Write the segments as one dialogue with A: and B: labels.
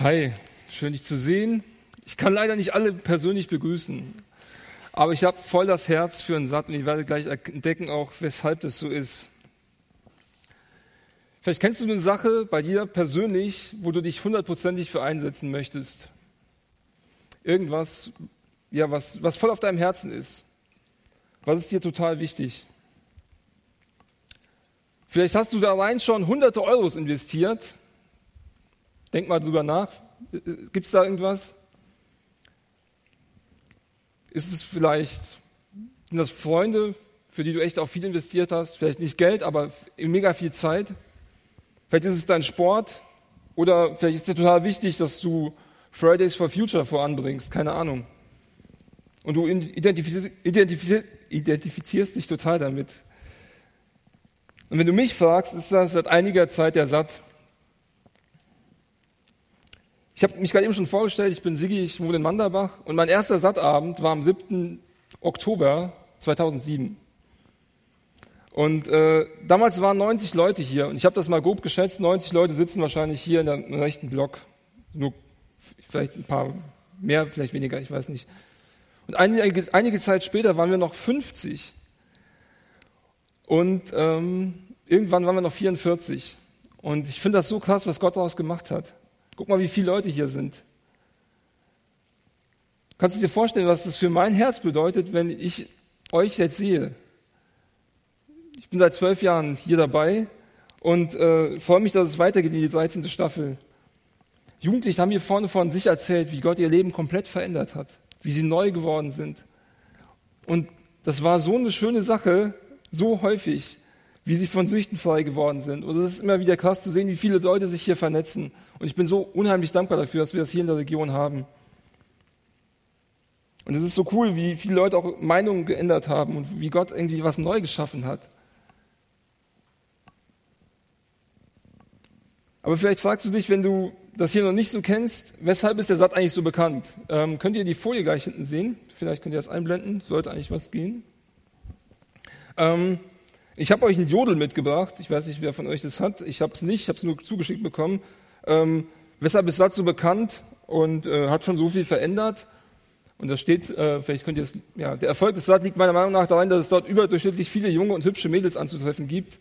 A: Hi, schön dich zu sehen. Ich kann leider nicht alle persönlich begrüßen, aber ich habe voll das Herz für einen Satt und ich werde gleich entdecken auch, weshalb das so ist. Vielleicht kennst du eine Sache bei dir persönlich, wo du dich hundertprozentig für einsetzen möchtest. Irgendwas, ja, was, was voll auf deinem Herzen ist. Was ist dir total wichtig? Vielleicht hast du da allein schon hunderte Euros investiert Denk mal drüber nach. Gibt es da irgendwas? Ist es vielleicht, sind das Freunde, für die du echt auch viel investiert hast? Vielleicht nicht Geld, aber mega viel Zeit? Vielleicht ist es dein Sport oder vielleicht ist dir total wichtig, dass du Fridays for Future voranbringst. Keine Ahnung. Und du identifizierst, identifizierst, identifizierst dich total damit. Und wenn du mich fragst, ist das seit einiger Zeit der Satt. Ich habe mich gerade eben schon vorgestellt, ich bin Sigi, ich wohne in Manderbach und mein erster Sattabend war am 7. Oktober 2007. Und äh, damals waren 90 Leute hier und ich habe das mal grob geschätzt, 90 Leute sitzen wahrscheinlich hier in der, rechten Block. Nur vielleicht ein paar mehr, vielleicht weniger, ich weiß nicht. Und einige, einige Zeit später waren wir noch 50. Und ähm, irgendwann waren wir noch 44. Und ich finde das so krass, was Gott daraus gemacht hat. Guck mal, wie viele Leute hier sind. Kannst du dir vorstellen, was das für mein Herz bedeutet, wenn ich euch jetzt sehe? Ich bin seit zwölf Jahren hier dabei und äh, freue mich, dass es weitergeht in die 13. Staffel. Jugendliche haben hier vorne von sich erzählt, wie Gott ihr Leben komplett verändert hat, wie sie neu geworden sind. Und das war so eine schöne Sache, so häufig wie sie von Süchten frei geworden sind. Und es ist immer wieder krass zu sehen, wie viele Leute sich hier vernetzen. Und ich bin so unheimlich dankbar dafür, dass wir das hier in der Region haben. Und es ist so cool, wie viele Leute auch Meinungen geändert haben und wie Gott irgendwie was neu geschaffen hat. Aber vielleicht fragst du dich, wenn du das hier noch nicht so kennst, weshalb ist der Satz eigentlich so bekannt? Ähm, könnt ihr die Folie gleich hinten sehen? Vielleicht könnt ihr das einblenden, sollte eigentlich was gehen. Ähm, ich habe euch einen Jodel mitgebracht. Ich weiß nicht, wer von euch das hat. Ich habe es nicht, ich habe es nur zugeschickt bekommen. Ähm, weshalb ist Satz so bekannt und äh, hat schon so viel verändert? Und da steht, äh, vielleicht könnt ihr es, ja, der Erfolg des Satz liegt meiner Meinung nach darin, dass es dort überdurchschnittlich viele junge und hübsche Mädels anzutreffen gibt.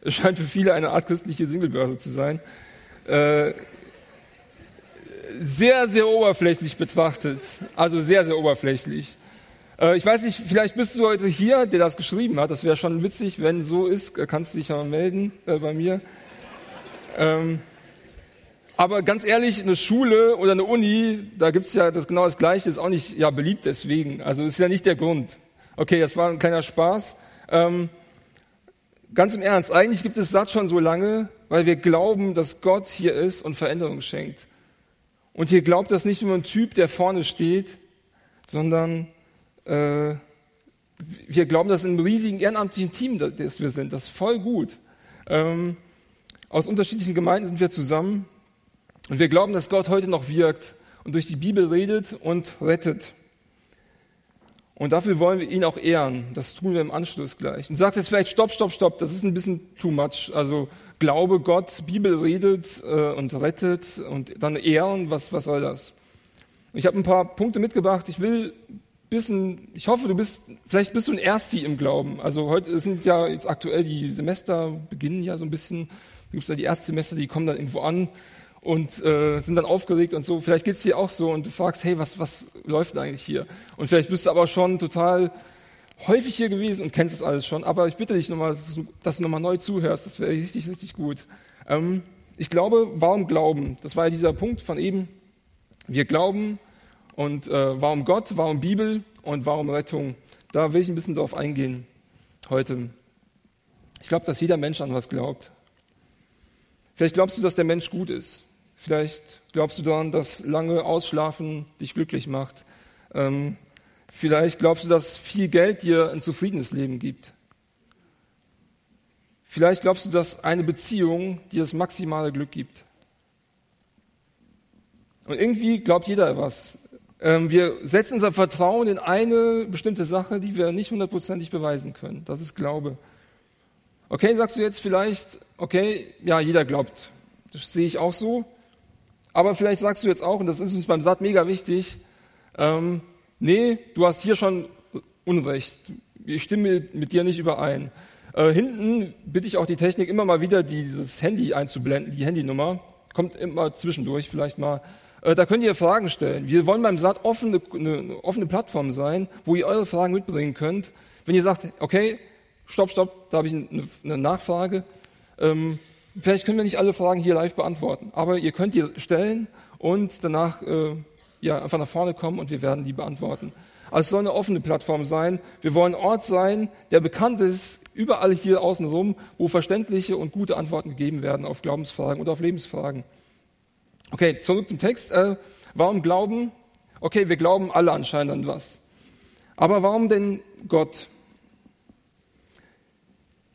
A: Es scheint für viele eine Art christliche Singlebörse zu sein. Äh, sehr, sehr oberflächlich betrachtet. Also sehr, sehr oberflächlich. Äh, ich weiß nicht, vielleicht bist du heute hier, der das geschrieben hat. Das wäre schon witzig, wenn so ist, äh, kannst du dich ja mal melden äh, bei mir. Ähm, aber ganz ehrlich, eine Schule oder eine Uni, da gibt's ja das genau das Gleiche, ist auch nicht ja beliebt deswegen. Also ist ja nicht der Grund. Okay, das war ein kleiner Spaß. Ähm, ganz im Ernst, eigentlich gibt es das schon so lange, weil wir glauben, dass Gott hier ist und Veränderung schenkt. Und hier glaubt das nicht nur ein Typ, der vorne steht, sondern äh, wir glauben, dass in einem riesigen ehrenamtlichen Team, das wir sind, das ist voll gut. Ähm, aus unterschiedlichen Gemeinden sind wir zusammen und wir glauben, dass Gott heute noch wirkt und durch die Bibel redet und rettet. Und dafür wollen wir ihn auch ehren. Das tun wir im Anschluss gleich. Und sagt jetzt vielleicht, stopp, stopp, stopp, das ist ein bisschen too much. Also Glaube Gott, Bibel redet äh, und rettet und dann ehren, was, was soll das? Ich habe ein paar Punkte mitgebracht. Ich will bisschen, ich hoffe, du bist, vielleicht bist du ein Ersti im Glauben. Also heute sind ja jetzt aktuell die Semester beginnen ja so ein bisschen. Gibt es ja die Erstsemester, die kommen dann irgendwo an und äh, sind dann aufgeregt und so. Vielleicht geht's dir auch so und du fragst, hey, was, was läuft denn eigentlich hier? Und vielleicht bist du aber schon total häufig hier gewesen und kennst es alles schon. Aber ich bitte dich nochmal, dass du nochmal neu zuhörst. Das wäre richtig, richtig gut. Ähm, ich glaube, warum glauben? Das war ja dieser Punkt von eben. Wir glauben, und äh, warum Gott, warum Bibel und warum Rettung? Da will ich ein bisschen drauf eingehen heute. Ich glaube, dass jeder Mensch an was glaubt. Vielleicht glaubst du, dass der Mensch gut ist. Vielleicht glaubst du daran, dass lange Ausschlafen dich glücklich macht. Ähm, vielleicht glaubst du, dass viel Geld dir ein zufriedenes Leben gibt. Vielleicht glaubst du, dass eine Beziehung dir das maximale Glück gibt. Und irgendwie glaubt jeder was. Ähm, wir setzen unser Vertrauen in eine bestimmte Sache, die wir nicht hundertprozentig beweisen können. Das ist Glaube. Okay, sagst du jetzt vielleicht, okay, ja, jeder glaubt. Das sehe ich auch so. Aber vielleicht sagst du jetzt auch, und das ist uns beim Satt mega wichtig, ähm, nee, du hast hier schon Unrecht. Ich stimme mit dir nicht überein. Äh, hinten bitte ich auch die Technik immer mal wieder dieses Handy einzublenden, die Handynummer. Kommt immer zwischendurch vielleicht mal. Äh, da könnt ihr Fragen stellen. Wir wollen beim Saat offene, eine offene Plattform sein, wo ihr eure Fragen mitbringen könnt. Wenn ihr sagt, okay, stopp, stopp, da habe ich eine, Nachfrage. Ähm, vielleicht können wir nicht alle Fragen hier live beantworten, aber ihr könnt die stellen und danach äh, ja, einfach nach vorne kommen und wir werden die beantworten. Also es soll eine offene Plattform sein. Wir wollen Ort sein, der bekannt ist, überall hier außenrum, wo verständliche und gute Antworten gegeben werden auf Glaubensfragen oder auf Lebensfragen. Okay, zurück zum Text. Äh, warum glauben? Okay, wir glauben alle anscheinend an was. Aber warum denn Gott?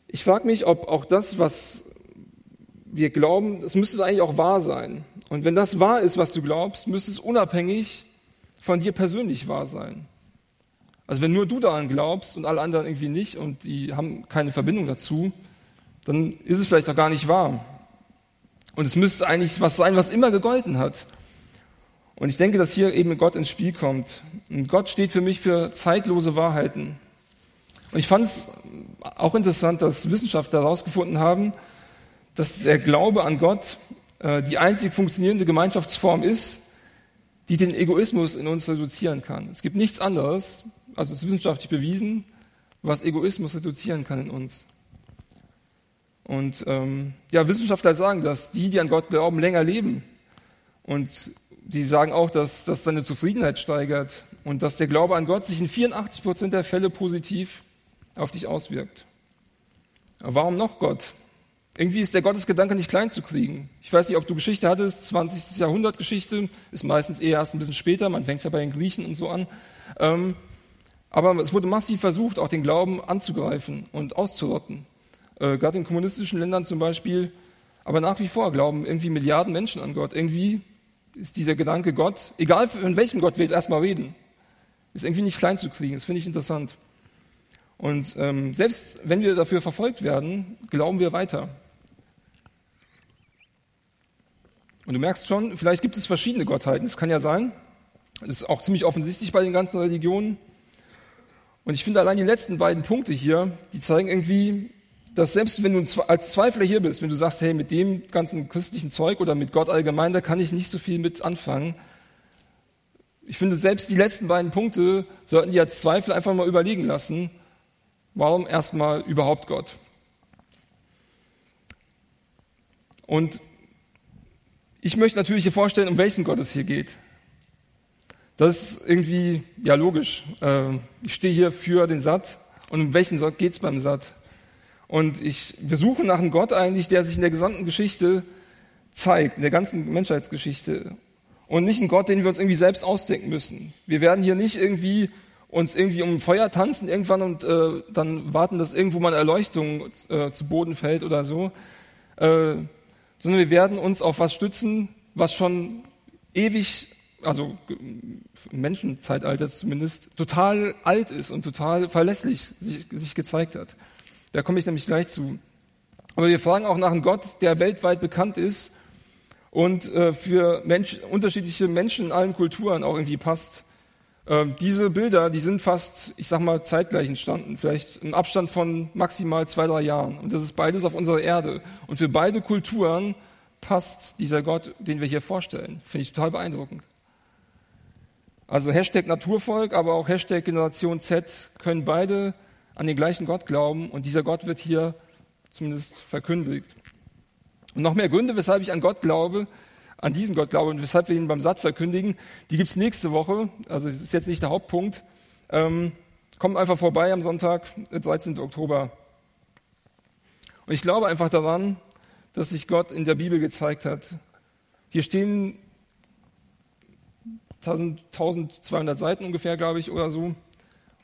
A: Ich frage mich, ob auch das, was wir glauben, das müsste eigentlich auch wahr sein. Und wenn das wahr ist, was du glaubst, müsste es unabhängig von dir persönlich wahr sein. Also wenn nur du daran glaubst und alle anderen irgendwie nicht und die haben keine Verbindung dazu, dann ist es vielleicht auch gar nicht wahr. Und es müsste eigentlich was sein, was immer gegolten hat. Und ich denke, dass hier eben Gott ins Spiel kommt. Und Gott steht für mich für zeitlose Wahrheiten. Und ich fand es auch interessant, dass Wissenschaftler herausgefunden haben, dass der Glaube an Gott äh, die einzig funktionierende Gemeinschaftsform ist, die den Egoismus in uns reduzieren kann. Es gibt nichts anderes, also es ist wissenschaftlich bewiesen, was Egoismus reduzieren kann in uns. Und ähm, ja, Wissenschaftler sagen, dass die, die an Gott glauben, länger leben. Und die sagen auch, dass das seine Zufriedenheit steigert und dass der Glaube an Gott sich in 84 Prozent der Fälle positiv auf dich auswirkt. Aber warum noch Gott? Irgendwie ist der Gottesgedanke nicht klein zu kriegen. Ich weiß nicht, ob du Geschichte hattest, 20. Jahrhundert Geschichte, ist meistens eher erst ein bisschen später, man fängt ja bei den Griechen und so an. Ähm, aber es wurde massiv versucht, auch den Glauben anzugreifen und auszurotten. Äh, Gerade in kommunistischen Ländern zum Beispiel. Aber nach wie vor glauben irgendwie Milliarden Menschen an Gott. Irgendwie ist dieser Gedanke Gott, egal von welchem Gott wir jetzt erstmal reden, ist irgendwie nicht klein zu kriegen. Das finde ich interessant. Und ähm, selbst wenn wir dafür verfolgt werden, glauben wir weiter. Und du merkst schon, vielleicht gibt es verschiedene Gottheiten. Das kann ja sein. Das ist auch ziemlich offensichtlich bei den ganzen Religionen. Und ich finde allein die letzten beiden Punkte hier, die zeigen irgendwie, dass selbst wenn du als Zweifler hier bist, wenn du sagst, hey, mit dem ganzen christlichen Zeug oder mit Gott allgemein, da kann ich nicht so viel mit anfangen. Ich finde, selbst die letzten beiden Punkte sollten die als Zweifler einfach mal überlegen lassen. Warum erstmal überhaupt Gott? Und ich möchte natürlich hier vorstellen, um welchen Gott es hier geht. Das ist irgendwie, ja logisch. Äh, ich stehe hier für den Satt und um welchen Gott geht's beim Satt? Und ich, wir suchen nach einem Gott eigentlich, der sich in der gesamten Geschichte zeigt, in der ganzen Menschheitsgeschichte. Und nicht ein Gott, den wir uns irgendwie selbst ausdenken müssen. Wir werden hier nicht irgendwie uns irgendwie um Feuer tanzen irgendwann und äh, dann warten, dass irgendwo mal eine Erleuchtung äh, zu Boden fällt oder so. Äh, sondern wir werden uns auf was stützen, was schon ewig also im Menschenzeitalter zumindest, total alt ist und total verlässlich sich, sich gezeigt hat. Da komme ich nämlich gleich zu. Aber wir fragen auch nach einem Gott, der weltweit bekannt ist und äh, für Mensch, unterschiedliche Menschen in allen Kulturen auch irgendwie passt. Ähm, diese Bilder, die sind fast, ich sag mal, zeitgleich entstanden, vielleicht im Abstand von maximal zwei, drei Jahren. Und das ist beides auf unserer Erde. Und für beide Kulturen passt dieser Gott, den wir hier vorstellen. Finde ich total beeindruckend. Also Hashtag Naturvolk, aber auch Hashtag Generation Z können beide an den gleichen Gott glauben und dieser Gott wird hier zumindest verkündigt. Und noch mehr Gründe, weshalb ich an Gott glaube, an diesen Gott glaube und weshalb wir ihn beim Satt verkündigen, die gibt's nächste Woche. Also das ist jetzt nicht der Hauptpunkt. Ähm, kommt einfach vorbei am Sonntag, 13. Oktober. Und ich glaube einfach daran, dass sich Gott in der Bibel gezeigt hat. Hier stehen 1200 Seiten ungefähr, glaube ich, oder so.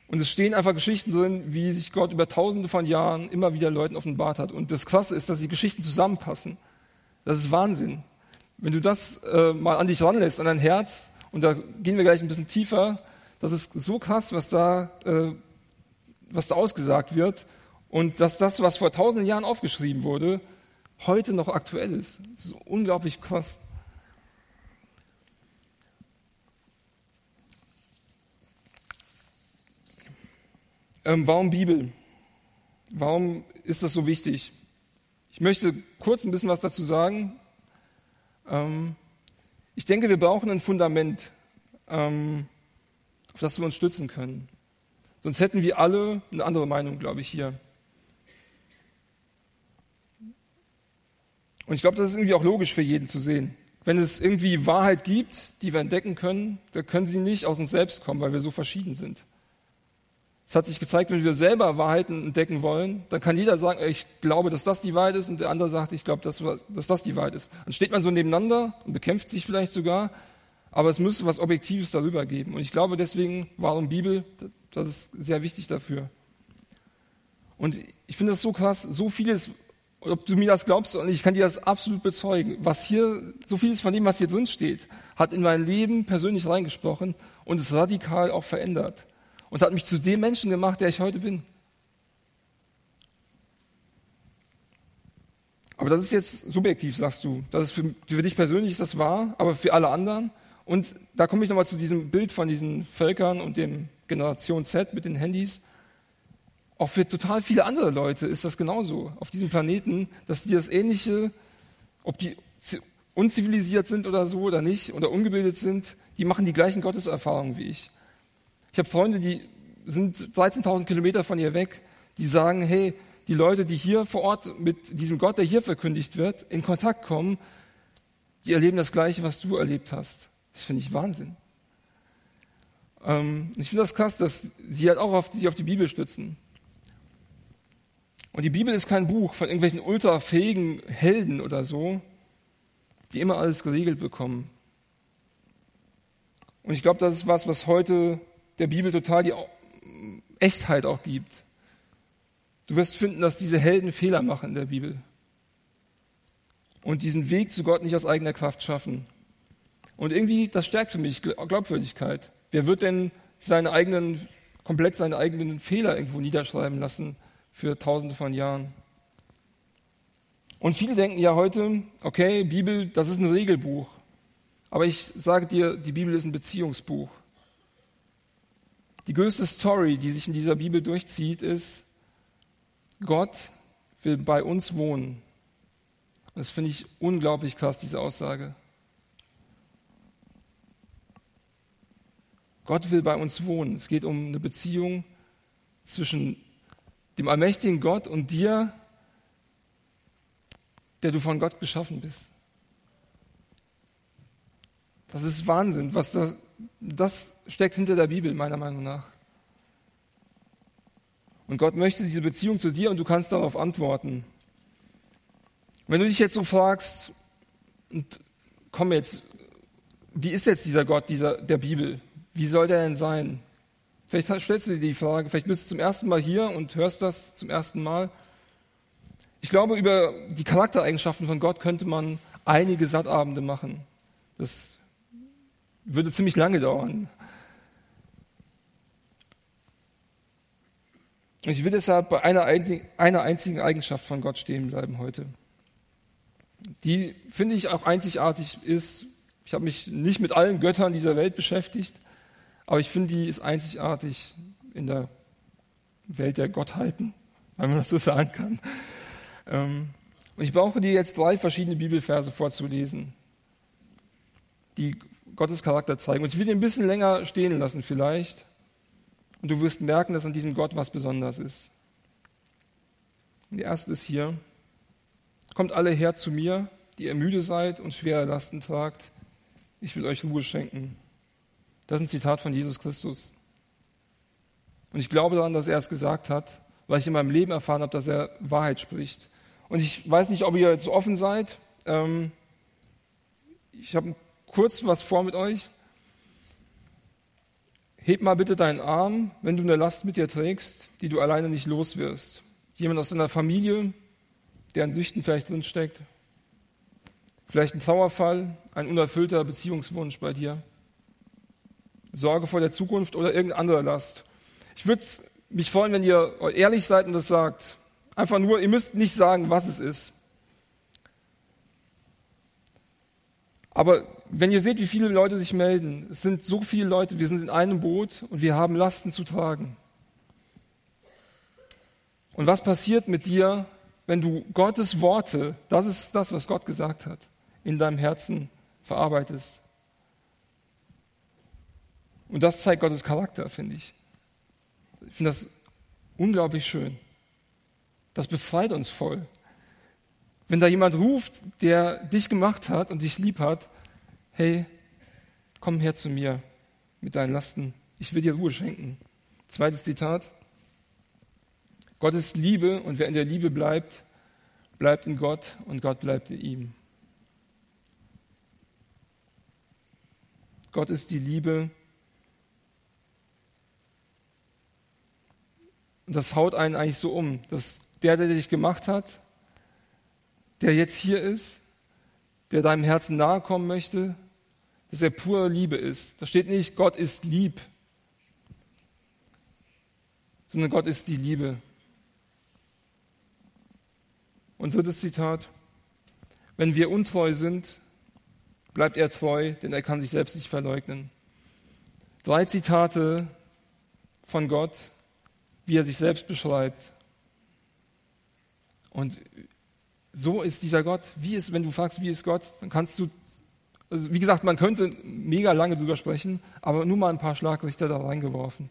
A: Und es stehen einfach Geschichten drin, wie sich Gott über tausende von Jahren immer wieder Leuten offenbart hat. Und das Krasse ist, dass die Geschichten zusammenpassen. Das ist Wahnsinn. Wenn du das äh, mal an dich ranlässt, an dein Herz, und da gehen wir gleich ein bisschen tiefer, das ist so krass, was da, äh, was da ausgesagt wird. Und dass das, was vor tausenden Jahren aufgeschrieben wurde, heute noch aktuell ist. Das ist unglaublich krass. Ähm, warum Bibel? Warum ist das so wichtig? Ich möchte kurz ein bisschen was dazu sagen. Ähm, ich denke, wir brauchen ein Fundament, ähm, auf das wir uns stützen können. Sonst hätten wir alle eine andere Meinung, glaube ich, hier. Und ich glaube, das ist irgendwie auch logisch für jeden zu sehen. Wenn es irgendwie Wahrheit gibt, die wir entdecken können, dann können sie nicht aus uns selbst kommen, weil wir so verschieden sind. Es hat sich gezeigt, wenn wir selber Wahrheiten entdecken wollen, dann kann jeder sagen, ich glaube, dass das die Wahrheit ist, und der andere sagt, ich glaube, dass, dass das die Wahrheit ist. Dann steht man so nebeneinander und bekämpft sich vielleicht sogar, aber es müsste was Objektives darüber geben. Und ich glaube deswegen, warum Bibel, das ist sehr wichtig dafür. Und ich finde das so krass, so vieles, ob du mir das glaubst oder nicht, ich kann dir das absolut bezeugen. Was hier, so vieles von dem, was hier drin steht, hat in mein Leben persönlich reingesprochen und es radikal auch verändert und hat mich zu dem Menschen gemacht, der ich heute bin. Aber das ist jetzt subjektiv, sagst du. Das ist für, für dich persönlich ist das wahr, aber für alle anderen. Und da komme ich nochmal zu diesem Bild von diesen Völkern und dem Generation Z mit den Handys. Auch für total viele andere Leute ist das genauso. Auf diesem Planeten, dass die das Ähnliche, ob die unzivilisiert sind oder so oder nicht oder ungebildet sind, die machen die gleichen Gotteserfahrungen wie ich. Ich habe Freunde, die sind 13.000 Kilometer von hier weg, die sagen, hey, die Leute, die hier vor Ort mit diesem Gott, der hier verkündigt wird, in Kontakt kommen, die erleben das Gleiche, was du erlebt hast. Das finde ich Wahnsinn. Ähm, ich finde das krass, dass sie halt auch auf, sich auf die Bibel stützen. Und die Bibel ist kein Buch von irgendwelchen ultrafähigen Helden oder so, die immer alles geregelt bekommen. Und ich glaube, das ist was, was heute der Bibel total die Echtheit auch gibt. Du wirst finden, dass diese Helden Fehler machen in der Bibel und diesen Weg zu Gott nicht aus eigener Kraft schaffen. Und irgendwie, das stärkt für mich Glaubwürdigkeit. Wer wird denn seine eigenen, komplett seine eigenen Fehler irgendwo niederschreiben lassen für tausende von Jahren? Und viele denken ja heute, okay, Bibel, das ist ein Regelbuch. Aber ich sage dir, die Bibel ist ein Beziehungsbuch. Die größte Story, die sich in dieser Bibel durchzieht, ist, Gott will bei uns wohnen. Das finde ich unglaublich krass, diese Aussage. Gott will bei uns wohnen. Es geht um eine Beziehung zwischen dem allmächtigen Gott und dir, der du von Gott geschaffen bist. Das ist Wahnsinn, was das, das steckt hinter der Bibel, meiner Meinung nach. Und Gott möchte diese Beziehung zu dir und du kannst darauf antworten. Wenn du dich jetzt so fragst, und komm jetzt, wie ist jetzt dieser Gott dieser, der Bibel? Wie soll der denn sein? Vielleicht stellst du dir die Frage, vielleicht bist du zum ersten Mal hier und hörst das zum ersten Mal. Ich glaube, über die Charaktereigenschaften von Gott könnte man einige Sattabende machen. Das würde ziemlich lange dauern. Und ich will deshalb bei einer einzigen, einer einzigen Eigenschaft von Gott stehen bleiben heute. Die finde ich auch einzigartig ist. Ich habe mich nicht mit allen Göttern dieser Welt beschäftigt, aber ich finde, die ist einzigartig in der Welt der Gottheiten, wenn man das so sagen kann. Ähm, und ich brauche dir jetzt drei verschiedene Bibelverse vorzulesen, die Gottes Charakter zeigen. Und ich will ihn ein bisschen länger stehen lassen vielleicht. Und du wirst merken, dass an diesem Gott was Besonderes ist. Und die erste ist hier. Kommt alle her zu mir, die ihr müde seid und schwere Lasten tragt. Ich will euch Ruhe schenken. Das ist ein Zitat von Jesus Christus. Und ich glaube daran, dass er es gesagt hat, weil ich in meinem Leben erfahren habe, dass er Wahrheit spricht. Und ich weiß nicht, ob ihr jetzt offen seid. Ähm, ich habe kurz was vor mit euch. Heb mal bitte deinen Arm, wenn du eine Last mit dir trägst, die du alleine nicht los wirst. Jemand aus deiner Familie, der in Süchten vielleicht drinsteckt. Vielleicht ein Trauerfall, ein unerfüllter Beziehungswunsch bei dir. Sorge vor der Zukunft oder irgendeine andere Last. Ich würde mich freuen, wenn ihr ehrlich seid und das sagt. Einfach nur, ihr müsst nicht sagen, was es ist. Aber wenn ihr seht, wie viele Leute sich melden, es sind so viele Leute, wir sind in einem Boot und wir haben Lasten zu tragen. Und was passiert mit dir, wenn du Gottes Worte, das ist das, was Gott gesagt hat, in deinem Herzen verarbeitest? Und das zeigt Gottes Charakter, finde ich. Ich finde das unglaublich schön. Das befreit uns voll. Wenn da jemand ruft, der dich gemacht hat und dich lieb hat, hey, komm her zu mir mit deinen Lasten. Ich will dir Ruhe schenken. Zweites Zitat. Gott ist Liebe und wer in der Liebe bleibt, bleibt in Gott und Gott bleibt in ihm. Gott ist die Liebe. Und das haut einen eigentlich so um, dass der, der dich gemacht hat, der jetzt hier ist, der deinem Herzen nahe kommen möchte, dass er pure Liebe ist. Da steht nicht, Gott ist lieb, sondern Gott ist die Liebe. Und drittes Zitat, wenn wir untreu sind, bleibt er treu, denn er kann sich selbst nicht verleugnen. Drei Zitate von Gott, wie er sich selbst beschreibt. Und so ist dieser Gott. Wie ist, wenn du fragst, wie ist Gott, dann kannst du, also wie gesagt, man könnte mega lange drüber sprechen, aber nur mal ein paar Schlaglichter da reingeworfen.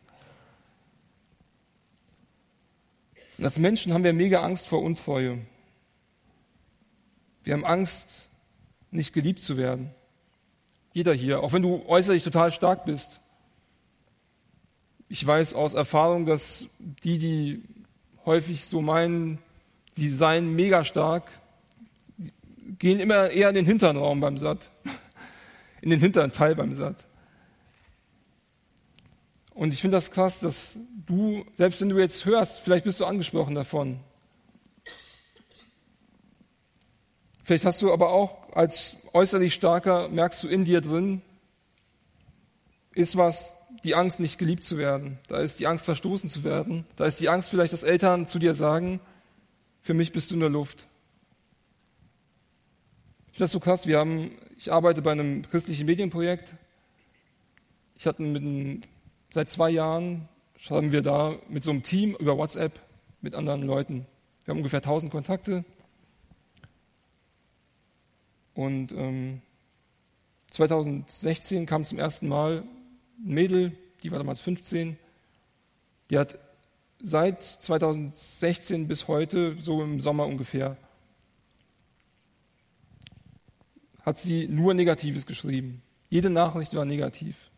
A: Und als Menschen haben wir mega Angst vor Untreue. Wir haben Angst, nicht geliebt zu werden. Jeder hier, auch wenn du äußerlich total stark bist. Ich weiß aus Erfahrung, dass die, die häufig so meinen, die seien mega stark, gehen immer eher in den hinteren Raum beim Satt, in den hinteren Teil beim Satt. Und ich finde das krass, dass du, selbst wenn du jetzt hörst, vielleicht bist du angesprochen davon. Vielleicht hast du aber auch als äußerlich starker, merkst du in dir drin, ist was, die Angst, nicht geliebt zu werden. Da ist die Angst, verstoßen zu werden. Da ist die Angst, vielleicht, dass Eltern zu dir sagen, für mich bist du nur Luft. Ich finde das so krass. Wir haben, ich arbeite bei einem christlichen Medienprojekt. Ich hatte einem, seit zwei Jahren schreiben wir da mit so einem Team über WhatsApp mit anderen Leuten. Wir haben ungefähr 1000 Kontakte. Und ähm, 2016 kam zum ersten Mal ein Mädel, die war damals 15, die hat seit 2016 bis heute, so im Sommer ungefähr, hat sie nur Negatives geschrieben. Jede Nachricht war negativ.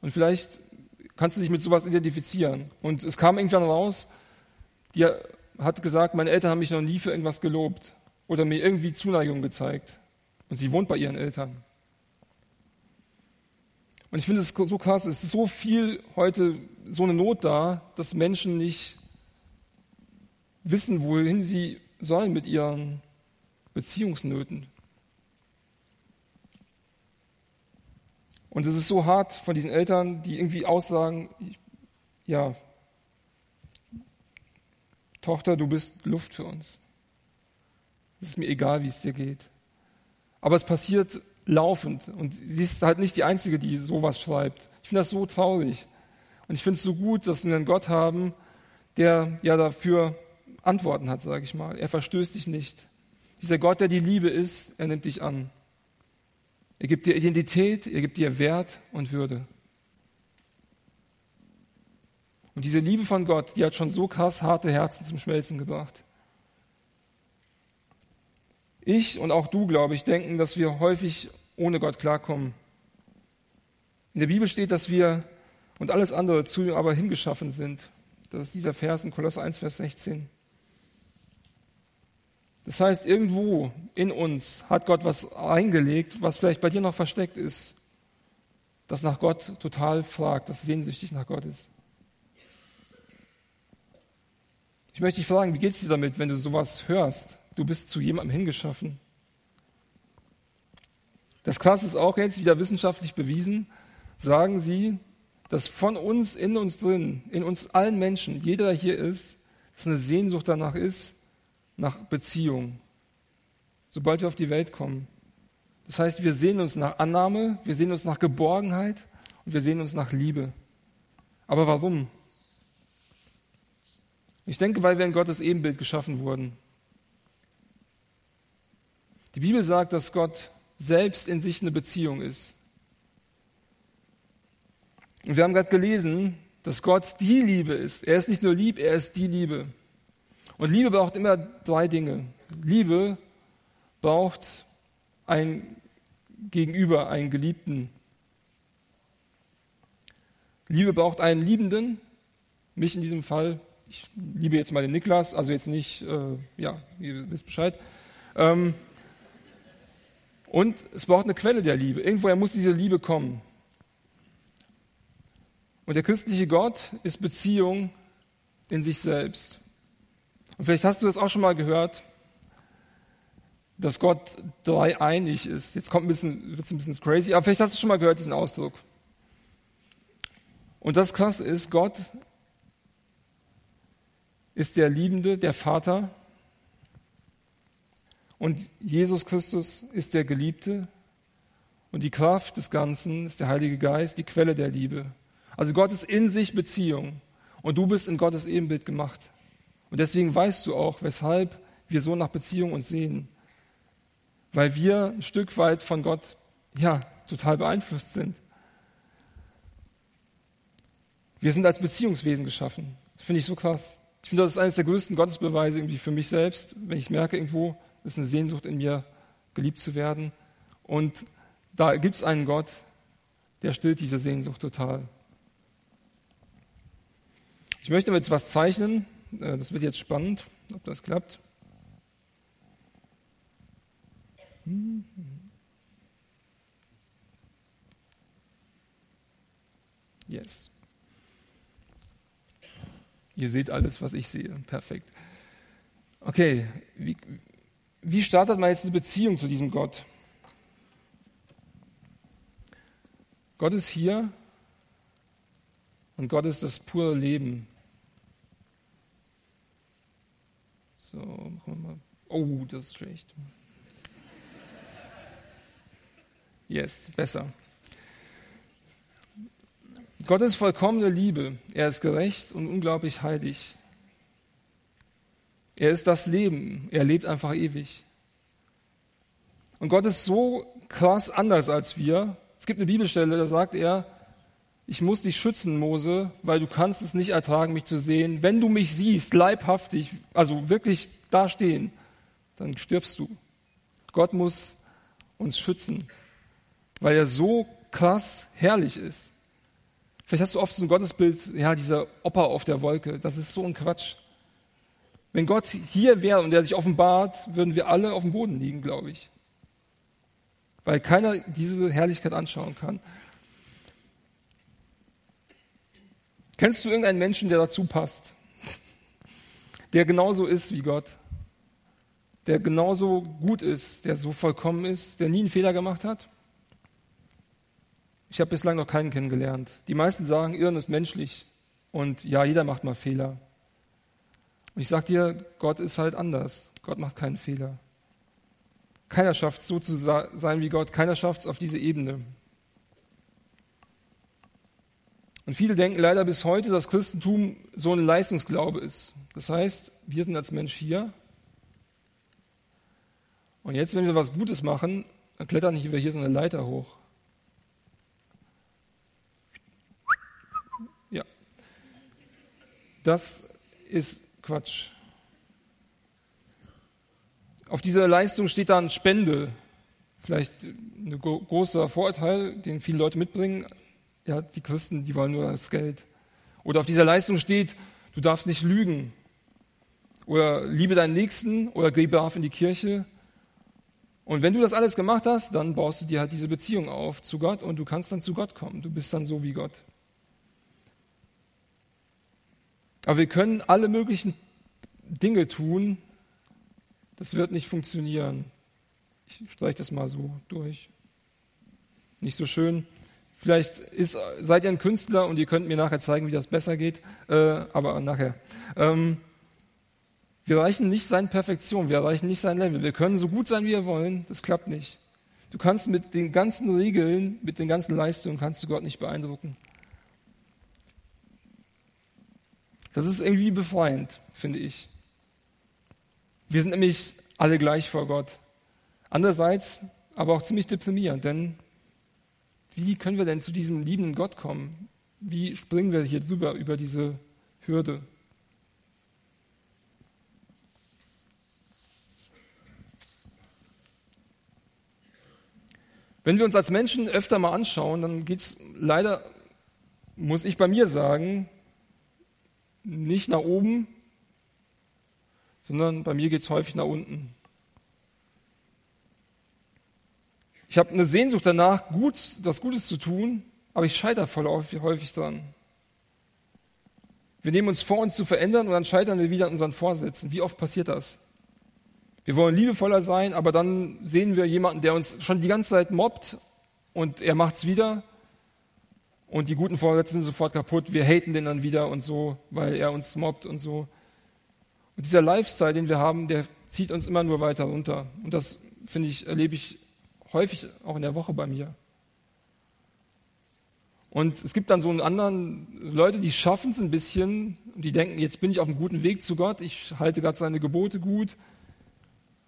A: Und vielleicht kannst du dich mit sowas identifizieren. Und es kam irgendwann raus, die hat gesagt, meine Eltern haben mich noch nie für irgendwas gelobt oder mir irgendwie Zuneigung gezeigt. Und sie wohnt bei ihren Eltern. Und ich finde es so krass, es ist so viel heute so eine Not da, dass Menschen nicht wissen, wohin sie sollen mit ihren Beziehungsnöten. Und es ist so hart von diesen Eltern, die irgendwie aussagen, ja, Tochter, du bist Luft für uns. Es ist mir egal, wie es dir geht. Aber es passiert laufend. Und sie ist halt nicht die Einzige, die sowas schreibt. Ich finde das so traurig. Und ich finde es so gut, dass wir einen Gott haben, der ja dafür Antworten hat, sage ich mal. Er verstößt dich nicht. Dieser Gott, der die Liebe ist, er nimmt dich an. Er gibt dir Identität, er gibt dir Wert und Würde. Und diese Liebe von Gott, die hat schon so krass harte Herzen zum Schmelzen gebracht. Ich und auch du, glaube ich, denken, dass wir häufig ohne Gott klarkommen. In der Bibel steht, dass wir und alles andere zu ihm aber hingeschaffen sind. Das ist dieser Vers in Kolosser 1, Vers 16. Das heißt, irgendwo in uns hat Gott was eingelegt, was vielleicht bei dir noch versteckt ist, das nach Gott total fragt, das sehnsüchtig nach Gott ist. Ich möchte dich fragen, wie geht es dir damit, wenn du sowas hörst? Du bist zu jemandem hingeschaffen. Das Krasse ist auch jetzt wieder wissenschaftlich bewiesen, sagen sie, dass von uns, in uns drin, in uns allen Menschen, jeder der hier ist, dass eine Sehnsucht danach ist, nach Beziehung, sobald wir auf die Welt kommen. Das heißt, wir sehen uns nach Annahme, wir sehen uns nach Geborgenheit und wir sehen uns nach Liebe. Aber warum? Ich denke, weil wir in Gottes Ebenbild geschaffen wurden. Die Bibel sagt, dass Gott selbst in sich eine Beziehung ist. Und wir haben gerade gelesen, dass Gott die Liebe ist. Er ist nicht nur lieb, er ist die Liebe. Und Liebe braucht immer drei Dinge. Liebe braucht ein Gegenüber, einen Geliebten. Liebe braucht einen Liebenden, mich in diesem Fall. Ich liebe jetzt mal den Niklas, also jetzt nicht, äh, ja, ihr wisst Bescheid. Ähm, und es braucht eine Quelle der Liebe. Irgendwoher muss diese Liebe kommen. Und der christliche Gott ist Beziehung in sich selbst. Und vielleicht hast du das auch schon mal gehört, dass Gott dreieinig ist. Jetzt kommt ein bisschen, wird es ein bisschen crazy, aber vielleicht hast du schon mal gehört diesen Ausdruck. Und das krass ist, Gott ist der Liebende, der Vater. Und Jesus Christus ist der Geliebte. Und die Kraft des Ganzen ist der Heilige Geist, die Quelle der Liebe. Also Gott ist in sich Beziehung. Und du bist in Gottes Ebenbild gemacht. Und deswegen weißt du auch, weshalb wir so nach Beziehung uns sehen weil wir ein Stück weit von Gott ja total beeinflusst sind. Wir sind als Beziehungswesen geschaffen. Das finde ich so krass. Ich finde, das ist eines der größten Gottesbeweise irgendwie für mich selbst, wenn ich merke, irgendwo ist eine Sehnsucht in mir, geliebt zu werden. Und da gibt es einen Gott, der stillt diese Sehnsucht total. Ich möchte jetzt was zeichnen. Äh, das wird jetzt spannend, ob das klappt. Yes. Ihr seht alles, was ich sehe. Perfekt. Okay, wie, wie startet man jetzt eine Beziehung zu diesem Gott? Gott ist hier und Gott ist das pure Leben. So, machen wir mal. Oh, das ist schlecht. Yes, besser. Gott ist vollkommene Liebe. Er ist gerecht und unglaublich heilig. Er ist das Leben. Er lebt einfach ewig. Und Gott ist so krass anders als wir. Es gibt eine Bibelstelle, da sagt er, ich muss dich schützen, Mose, weil du kannst es nicht ertragen, mich zu sehen. Wenn du mich siehst, leibhaftig, also wirklich dastehen, dann stirbst du. Gott muss uns schützen weil er so krass herrlich ist. Vielleicht hast du oft so ein Gottesbild, ja, dieser Opa auf der Wolke. Das ist so ein Quatsch. Wenn Gott hier wäre und er sich offenbart, würden wir alle auf dem Boden liegen, glaube ich. Weil keiner diese Herrlichkeit anschauen kann. Kennst du irgendeinen Menschen, der dazu passt? Der genauso ist wie Gott? Der genauso gut ist, der so vollkommen ist, der nie einen Fehler gemacht hat? Ich habe bislang noch keinen kennengelernt. Die meisten sagen, Irren ist menschlich und ja, jeder macht mal Fehler. Und ich sage dir, Gott ist halt anders. Gott macht keinen Fehler. Keiner schafft es so zu sein wie Gott. Keiner schafft es auf diese Ebene. Und viele denken leider bis heute, dass Christentum so ein Leistungsglaube ist. Das heißt, wir sind als Mensch hier. Und jetzt, wenn wir was Gutes machen, dann klettern wir hier so eine Leiter hoch. Das ist Quatsch. Auf dieser Leistung steht dann Spende. Vielleicht ein großer Vorurteil, den viele Leute mitbringen. Ja, die Christen, die wollen nur das Geld. Oder auf dieser Leistung steht, du darfst nicht lügen. Oder liebe deinen Nächsten oder geh brav in die Kirche. Und wenn du das alles gemacht hast, dann baust du dir halt diese Beziehung auf zu Gott und du kannst dann zu Gott kommen. Du bist dann so wie Gott. Aber wir können alle möglichen Dinge tun. Das wird nicht funktionieren. Ich streiche das mal so durch. Nicht so schön. Vielleicht ist, seid ihr ein Künstler und ihr könnt mir nachher zeigen, wie das besser geht, äh, aber nachher. Ähm, wir erreichen nicht seine Perfektion, wir erreichen nicht sein Level. Wir können so gut sein, wie wir wollen, das klappt nicht. Du kannst mit den ganzen Regeln, mit den ganzen Leistungen, kannst du Gott nicht beeindrucken. Das ist irgendwie befreiend, finde ich. Wir sind nämlich alle gleich vor Gott. Andererseits aber auch ziemlich deprimierend, denn wie können wir denn zu diesem liebenden Gott kommen? Wie springen wir hier drüber über diese Hürde? Wenn wir uns als Menschen öfter mal anschauen, dann geht es leider, muss ich bei mir sagen, nicht nach oben, sondern bei mir geht es häufig nach unten. Ich habe eine Sehnsucht danach, gut, das Gutes zu tun, aber ich scheitere voll häufig dran. Wir nehmen uns vor, uns zu verändern und dann scheitern wir wieder an unseren Vorsätzen. Wie oft passiert das? Wir wollen liebevoller sein, aber dann sehen wir jemanden, der uns schon die ganze Zeit mobbt und er macht es wieder und die guten Vorsätze sind sofort kaputt. Wir haten den dann wieder und so, weil er uns mobbt und so. Und dieser Lifestyle, den wir haben, der zieht uns immer nur weiter runter. Und das, finde ich, erlebe ich häufig auch in der Woche bei mir. Und es gibt dann so einen anderen Leute, die schaffen es ein bisschen die denken, jetzt bin ich auf einem guten Weg zu Gott, ich halte gerade seine Gebote gut,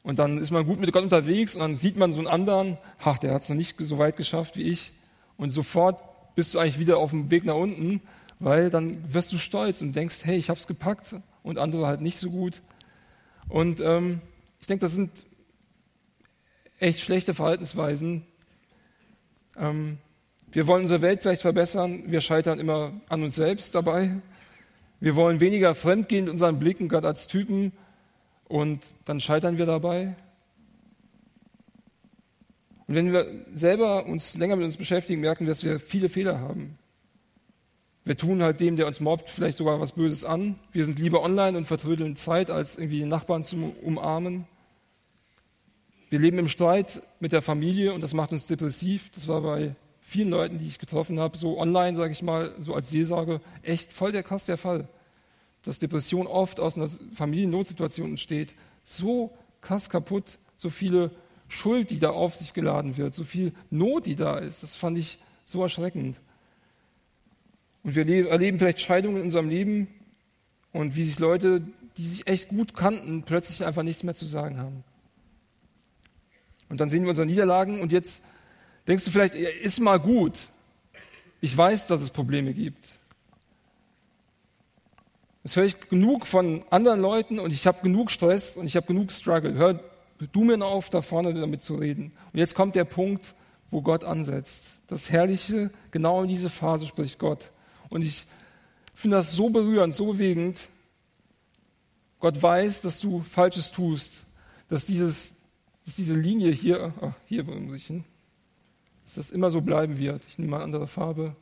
A: und dann ist man gut mit Gott unterwegs und dann sieht man so einen anderen, ach, der hat es noch nicht so weit geschafft wie ich. Und sofort bist du eigentlich wieder auf dem Weg nach unten, weil dann wirst du stolz und denkst, hey, ich habe es gepackt und andere halt nicht so gut. Und ähm, ich denke, das sind echt schlechte Verhaltensweisen. Ähm, wir wollen unsere Welt vielleicht verbessern, wir scheitern immer an uns selbst dabei. Wir wollen weniger fremdgehen in unseren Blicken, gerade als Typen, und dann scheitern wir dabei. Und wenn wir selber uns länger mit uns beschäftigen, merken wir, dass wir viele Fehler haben. Wir tun halt dem, der uns mobbt, vielleicht sogar was Böses an. Wir sind lieber online und vertrödeln Zeit, als irgendwie Nachbarn zu umarmen. Wir leben im Streit mit der Familie und das macht uns depressiv. Das war bei vielen Leuten, die ich getroffen habe, so online, sage ich mal, so als Seelsorge, echt voll der krass der Fall dass Depression oft aus einer Familiennotsituation entsteht, so krass kaputt, so viele Schuld, die da auf sich geladen wird, so viel Not, die da ist. Das fand ich so erschreckend. Und wir erleben vielleicht Scheidungen in unserem Leben und wie sich Leute, die sich echt gut kannten, plötzlich einfach nichts mehr zu sagen haben. Und dann sehen wir unsere Niederlagen und jetzt denkst du vielleicht, ist mal gut. Ich weiß, dass es Probleme gibt. Das höre ich genug von anderen Leuten und ich habe genug Stress und ich habe genug Struggle. Hör du mir auf, da vorne damit zu reden. Und jetzt kommt der Punkt, wo Gott ansetzt. Das Herrliche, genau in diese Phase spricht Gott. Und ich finde das so berührend, so bewegend. Gott weiß, dass du Falsches tust, dass, dieses, dass diese Linie hier, ach, hier muss ich hin, dass das immer so bleiben wird. Ich nehme mal eine andere Farbe.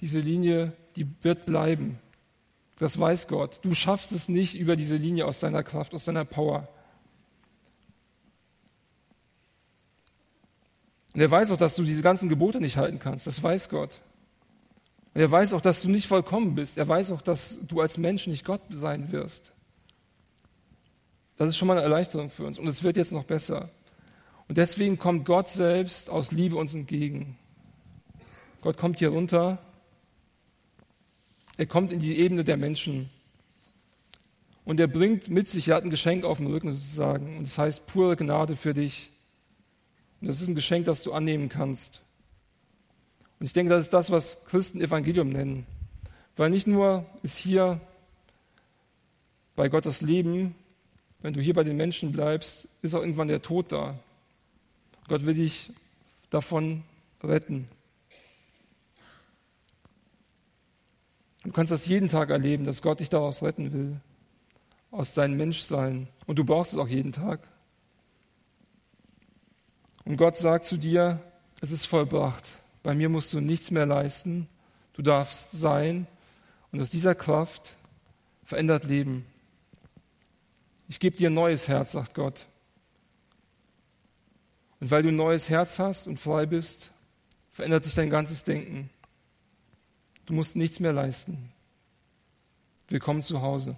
A: diese Linie, die wird bleiben. Das weiß Gott. Du schaffst es nicht über diese Linie aus deiner Kraft, aus deiner Power. Und er weiß auch, dass du diese ganzen Gebote nicht halten kannst. Das weiß Gott. Und er weiß auch, dass du nicht vollkommen bist. Er weiß auch, dass du als Mensch nicht Gott sein wirst. Das ist schon mal eine Erleichterung für uns. Und es wird jetzt noch besser. Und deswegen kommt Gott selbst aus Liebe uns entgegen. Gott kommt hier runter er kommt in die Ebene der Menschen. Und er bringt mit sich, er hat ein Geschenk auf dem Rücken sozusagen. Und das heißt pure Gnade für dich. Und das ist ein Geschenk, das du annehmen kannst. Und ich denke, das ist das, was Christen Evangelium nennen. Weil nicht nur ist hier bei Gott das Leben, wenn du hier bei den Menschen bleibst, ist auch irgendwann der Tod da. Gott will dich davon retten. Du kannst das jeden Tag erleben, dass Gott dich daraus retten will, aus deinem Menschsein. Und du brauchst es auch jeden Tag. Und Gott sagt zu dir, es ist vollbracht. Bei mir musst du nichts mehr leisten. Du darfst sein. Und aus dieser Kraft verändert Leben. Ich gebe dir ein neues Herz, sagt Gott. Und weil du ein neues Herz hast und frei bist, verändert sich dein ganzes Denken. Du musst nichts mehr leisten. Willkommen zu Hause.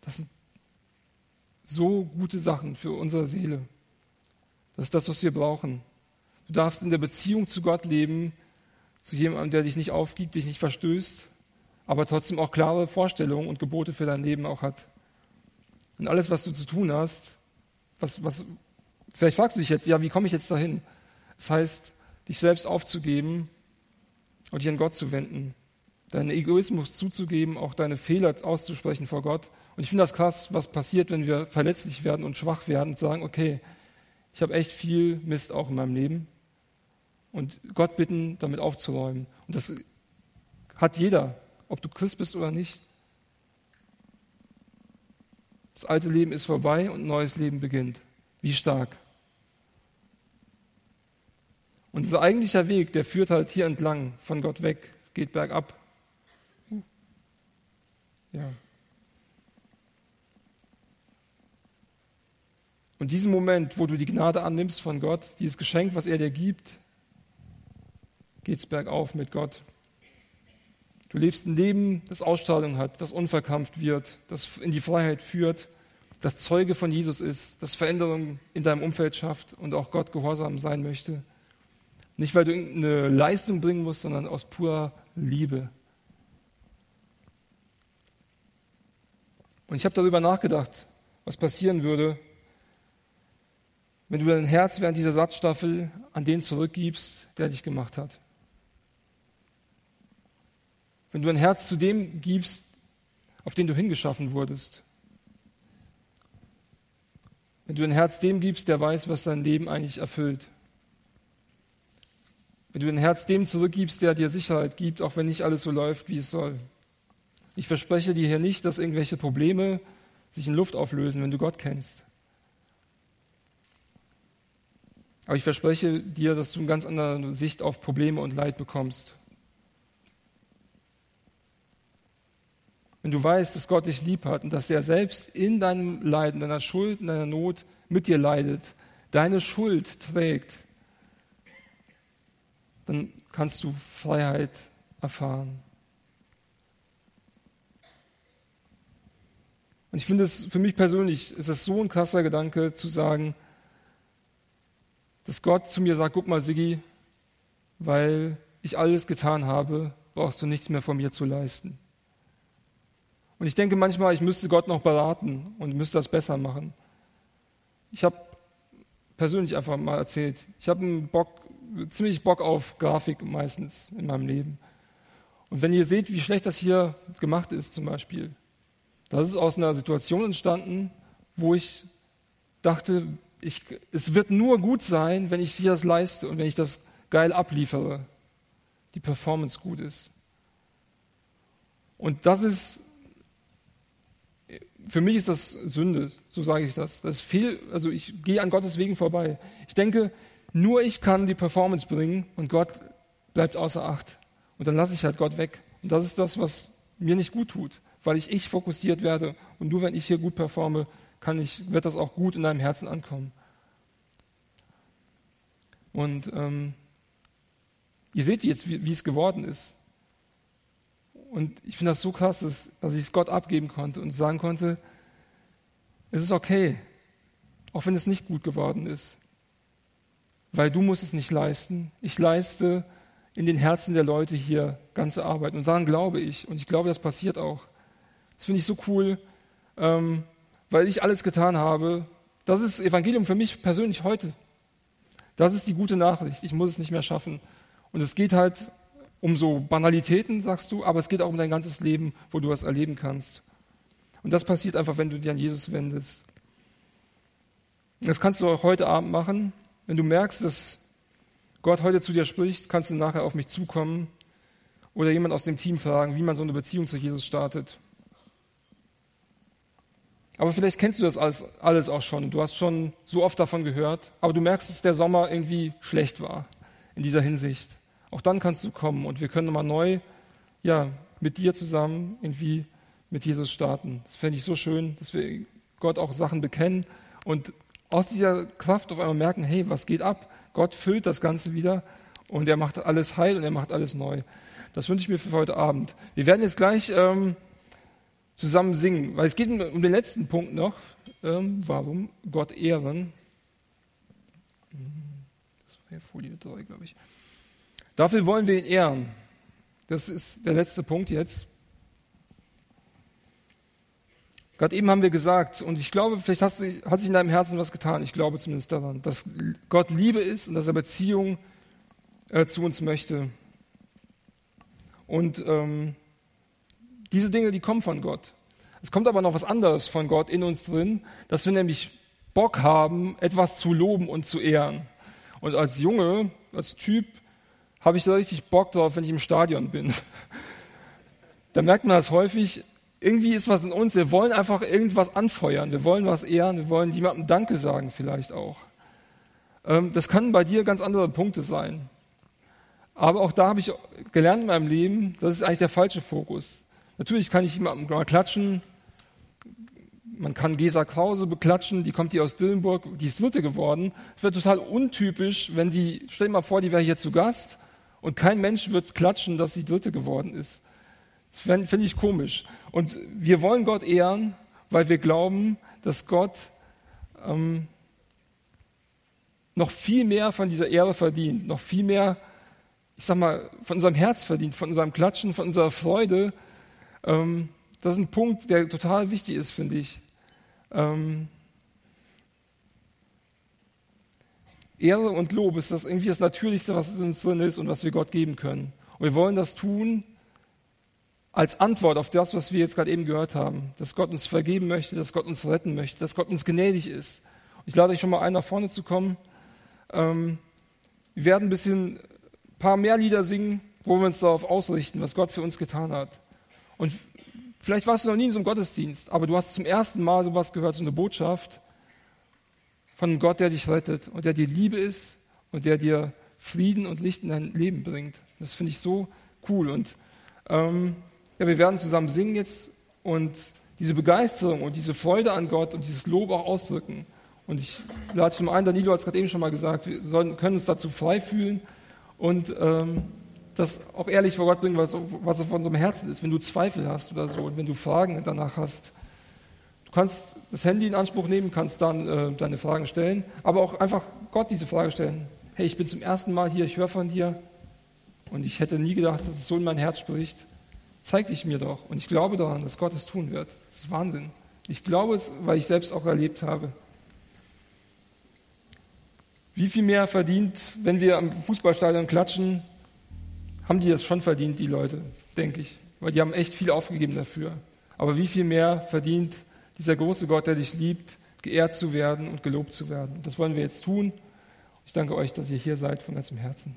A: Das sind so gute Sachen für unsere Seele. Das ist das, was wir brauchen. Du darfst in der Beziehung zu Gott leben, zu jemandem, der dich nicht aufgibt, dich nicht verstößt, aber trotzdem auch klare Vorstellungen und Gebote für dein Leben auch hat. Und alles, was du zu tun hast, was, was, vielleicht fragst du dich jetzt, ja, wie komme ich jetzt dahin? Das heißt, dich selbst aufzugeben und dich an Gott zu wenden, deinen Egoismus zuzugeben, auch deine Fehler auszusprechen vor Gott. Und ich finde das krass, was passiert, wenn wir verletzlich werden und schwach werden und sagen, okay, ich habe echt viel Mist auch in meinem Leben und Gott bitten, damit aufzuräumen. Und das hat jeder, ob du Christ bist oder nicht. Das alte Leben ist vorbei und ein neues Leben beginnt. Wie stark. Und unser eigentlicher Weg, der führt halt hier entlang von Gott weg, geht bergab. Ja. Und diesen Moment, wo du die Gnade annimmst von Gott, dieses Geschenk, was er dir gibt, geht es bergauf mit Gott. Du lebst ein Leben, das Ausstrahlung hat, das unverkrampft wird, das in die Freiheit führt, das Zeuge von Jesus ist, das Veränderungen in deinem Umfeld schafft und auch Gott gehorsam sein möchte. Nicht, weil du irgendeine Leistung bringen musst, sondern aus purer Liebe. Und ich habe darüber nachgedacht, was passieren würde, wenn du dein Herz während dieser Satzstaffel an den zurückgibst, der dich gemacht hat. Wenn du ein Herz zu dem gibst, auf den du hingeschaffen wurdest. Wenn du ein Herz dem gibst, der weiß, was dein Leben eigentlich erfüllt. Wenn du ein Herz dem zurückgibst, der dir Sicherheit gibt, auch wenn nicht alles so läuft, wie es soll. Ich verspreche dir hier nicht, dass irgendwelche Probleme sich in Luft auflösen, wenn du Gott kennst. Aber ich verspreche dir, dass du eine ganz andere Sicht auf Probleme und Leid bekommst. Wenn du weißt, dass Gott dich lieb hat und dass er selbst in deinem Leiden, deiner Schuld, in deiner Not mit dir leidet, deine Schuld trägt, dann kannst du Freiheit erfahren. Und ich finde es für mich persönlich ist es so ein krasser Gedanke zu sagen, dass Gott zu mir sagt, guck mal, Siggi, weil ich alles getan habe, brauchst du nichts mehr von mir zu leisten. Und ich denke manchmal, ich müsste Gott noch beraten und müsste das besser machen. Ich habe persönlich einfach mal erzählt, ich habe einen Bock, ziemlich Bock auf Grafik meistens in meinem Leben. Und wenn ihr seht, wie schlecht das hier gemacht ist zum Beispiel, das ist aus einer Situation entstanden, wo ich dachte, ich, es wird nur gut sein, wenn ich hier das leiste und wenn ich das geil abliefere, die Performance gut ist. Und das ist für mich ist das Sünde, so sage ich das. Das viel, also ich gehe an Gottes Wegen vorbei. Ich denke, nur ich kann die Performance bringen und Gott bleibt außer Acht. Und dann lasse ich halt Gott weg. Und das ist das, was mir nicht gut tut, weil ich ich fokussiert werde. Und nur wenn ich hier gut performe, kann ich, wird das auch gut in deinem Herzen ankommen. Und ähm, ihr seht jetzt, wie, wie es geworden ist. Und ich finde das so krass, dass, dass ich es Gott abgeben konnte und sagen konnte, es ist okay, auch wenn es nicht gut geworden ist. Weil du musst es nicht leisten. Ich leiste in den Herzen der Leute hier ganze Arbeit. Und daran glaube ich. Und ich glaube, das passiert auch. Das finde ich so cool, ähm, weil ich alles getan habe. Das ist Evangelium für mich persönlich heute. Das ist die gute Nachricht. Ich muss es nicht mehr schaffen. Und es geht halt um so Banalitäten, sagst du, aber es geht auch um dein ganzes Leben, wo du was erleben kannst. Und das passiert einfach, wenn du dir an Jesus wendest. Das kannst du auch heute Abend machen. Wenn du merkst, dass Gott heute zu dir spricht, kannst du nachher auf mich zukommen oder jemand aus dem Team fragen, wie man so eine Beziehung zu Jesus startet. Aber vielleicht kennst du das alles, alles auch schon. Du hast schon so oft davon gehört, aber du merkst, dass der Sommer irgendwie schlecht war in dieser Hinsicht. Auch dann kannst du kommen und wir können nochmal neu, ja, mit dir zusammen irgendwie mit Jesus starten. Das fände ich so schön, dass wir Gott auch Sachen bekennen und aus dieser Kraft auf einmal merken, hey, was geht ab? Gott füllt das Ganze wieder und er macht alles heil und er macht alles neu. Das wünsche ich mir für heute Abend. Wir werden jetzt gleich ähm, zusammen singen, weil es geht um den letzten Punkt noch. Ähm, warum Gott ehren? Das wäre Folie 3, glaube ich. Dafür wollen wir ihn ehren. Das ist der letzte Punkt jetzt. Gerade eben haben wir gesagt, und ich glaube, vielleicht hast du, hat sich in deinem Herzen was getan, ich glaube zumindest daran, dass Gott Liebe ist und dass er Beziehung äh, zu uns möchte. Und ähm, diese Dinge, die kommen von Gott. Es kommt aber noch was anderes von Gott in uns drin, dass wir nämlich Bock haben, etwas zu loben und zu ehren. Und als Junge, als Typ, habe ich da richtig Bock drauf, wenn ich im Stadion bin. da merkt man das häufig, irgendwie ist was in uns, wir wollen einfach irgendwas anfeuern, wir wollen was ehren, wir wollen jemandem Danke sagen vielleicht auch. Ähm, das kann bei dir ganz andere Punkte sein. Aber auch da habe ich gelernt in meinem Leben, das ist eigentlich der falsche Fokus. Natürlich kann ich jemandem mal klatschen, man kann Gesa Krause beklatschen, die kommt hier aus Dillenburg, die ist Dritte geworden. Es wäre total untypisch, wenn die, stell dir mal vor, die wäre hier zu Gast und kein Mensch wird klatschen, dass sie Dritte geworden ist. Das finde ich komisch. Und wir wollen Gott ehren, weil wir glauben, dass Gott ähm, noch viel mehr von dieser Ehre verdient, noch viel mehr, ich sag mal, von unserem Herz verdient, von unserem Klatschen, von unserer Freude. Ähm, das ist ein Punkt, der total wichtig ist, finde ich. Ähm, Ehre und Lob ist das irgendwie das Natürlichste, was in uns drin ist und was wir Gott geben können. Und wir wollen das tun als Antwort auf das, was wir jetzt gerade eben gehört haben. Dass Gott uns vergeben möchte, dass Gott uns retten möchte, dass Gott uns gnädig ist. Ich lade euch schon mal ein, nach vorne zu kommen. Ähm, wir werden ein bisschen, paar mehr Lieder singen, wo wir uns darauf ausrichten, was Gott für uns getan hat. Und vielleicht warst du noch nie in so einem Gottesdienst, aber du hast zum ersten Mal sowas gehört, so eine Botschaft von einem Gott, der dich rettet und der dir Liebe ist und der dir Frieden und Licht in dein Leben bringt. Das finde ich so cool. Und ähm, ja, wir werden zusammen singen jetzt und diese Begeisterung und diese Freude an Gott und dieses Lob auch ausdrücken. Und ich lade zum einen, Danilo hat es gerade eben schon mal gesagt, wir sollen, können uns dazu frei fühlen und ähm, das auch ehrlich vor Gott bringen, was, was auf unserem Herzen ist. Wenn du Zweifel hast oder so und wenn du Fragen danach hast, kannst das Handy in Anspruch nehmen, kannst dann äh, deine Fragen stellen, aber auch einfach Gott diese Frage stellen. Hey, ich bin zum ersten Mal hier, ich höre von dir und ich hätte nie gedacht, dass es so in mein Herz spricht. Zeig dich mir doch. Und ich glaube daran, dass Gott es tun wird. Das ist Wahnsinn. Ich glaube es, weil ich selbst auch erlebt habe. Wie viel mehr verdient, wenn wir am Fußballstadion klatschen, haben die das schon verdient, die Leute, denke ich. Weil die haben echt viel aufgegeben dafür. Aber wie viel mehr verdient dieser große Gott, der dich liebt, geehrt zu werden und gelobt zu werden. Das wollen wir jetzt tun. Ich danke euch, dass ihr hier seid von ganzem Herzen.